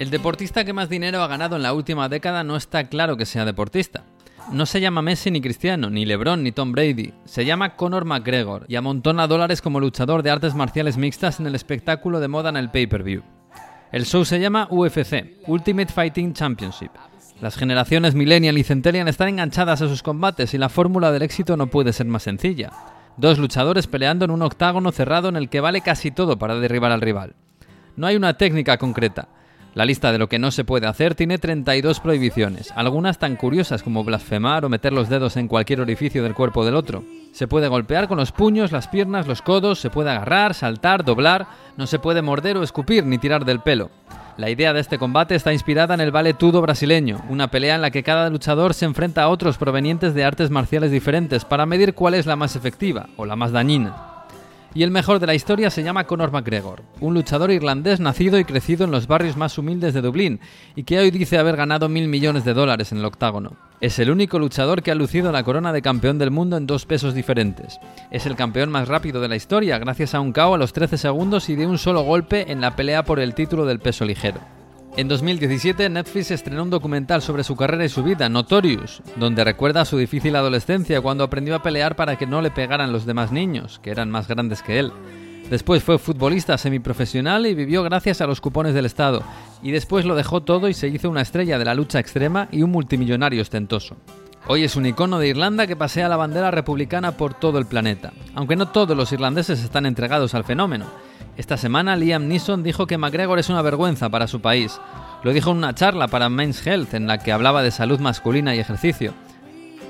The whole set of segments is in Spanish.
El deportista que más dinero ha ganado en la última década no está claro que sea deportista. No se llama Messi ni Cristiano, ni LeBron ni Tom Brady. Se llama Conor McGregor y amontona dólares como luchador de artes marciales mixtas en el espectáculo de moda en el pay-per-view. El show se llama UFC, Ultimate Fighting Championship. Las generaciones millennial y centennial están enganchadas a sus combates y la fórmula del éxito no puede ser más sencilla. Dos luchadores peleando en un octágono cerrado en el que vale casi todo para derribar al rival. No hay una técnica concreta. La lista de lo que no se puede hacer tiene 32 prohibiciones, algunas tan curiosas como blasfemar o meter los dedos en cualquier orificio del cuerpo del otro. Se puede golpear con los puños, las piernas, los codos, se puede agarrar, saltar, doblar, no se puede morder o escupir ni tirar del pelo. La idea de este combate está inspirada en el Vale Tudo brasileño, una pelea en la que cada luchador se enfrenta a otros provenientes de artes marciales diferentes para medir cuál es la más efectiva o la más dañina. Y el mejor de la historia se llama Conor McGregor, un luchador irlandés nacido y crecido en los barrios más humildes de Dublín y que hoy dice haber ganado mil millones de dólares en el octágono. Es el único luchador que ha lucido la corona de campeón del mundo en dos pesos diferentes. Es el campeón más rápido de la historia, gracias a un KO a los 13 segundos y de un solo golpe en la pelea por el título del peso ligero. En 2017, Netflix estrenó un documental sobre su carrera y su vida, Notorious, donde recuerda su difícil adolescencia cuando aprendió a pelear para que no le pegaran los demás niños, que eran más grandes que él. Después fue futbolista semiprofesional y vivió gracias a los cupones del Estado, y después lo dejó todo y se hizo una estrella de la lucha extrema y un multimillonario ostentoso. Hoy es un icono de Irlanda que pasea la bandera republicana por todo el planeta, aunque no todos los irlandeses están entregados al fenómeno. Esta semana Liam Neeson dijo que McGregor es una vergüenza para su país. Lo dijo en una charla para Men's Health en la que hablaba de salud masculina y ejercicio.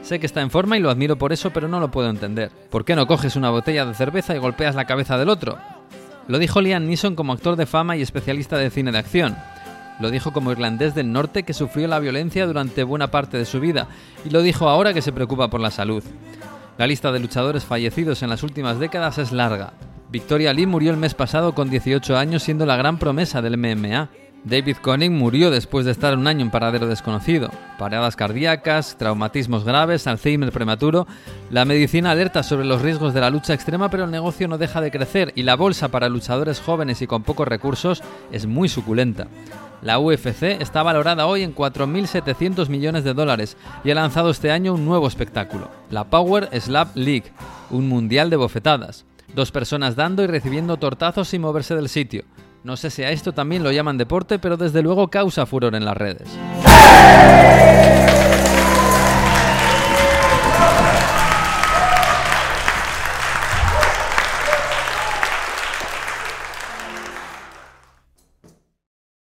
Sé que está en forma y lo admiro por eso, pero no lo puedo entender. ¿Por qué no coges una botella de cerveza y golpeas la cabeza del otro? Lo dijo Liam Neeson como actor de fama y especialista de cine de acción. Lo dijo como irlandés del norte que sufrió la violencia durante buena parte de su vida y lo dijo ahora que se preocupa por la salud. La lista de luchadores fallecidos en las últimas décadas es larga, Victoria Lee murió el mes pasado con 18 años siendo la gran promesa del MMA. David Conning murió después de estar un año en paradero desconocido. Paradas cardíacas, traumatismos graves, Alzheimer prematuro. La medicina alerta sobre los riesgos de la lucha extrema, pero el negocio no deja de crecer y la bolsa para luchadores jóvenes y con pocos recursos es muy suculenta. La UFC está valorada hoy en 4.700 millones de dólares y ha lanzado este año un nuevo espectáculo, la Power Slap League, un mundial de bofetadas. Dos personas dando y recibiendo tortazos sin moverse del sitio. No sé si a esto también lo llaman deporte, pero desde luego causa furor en las redes.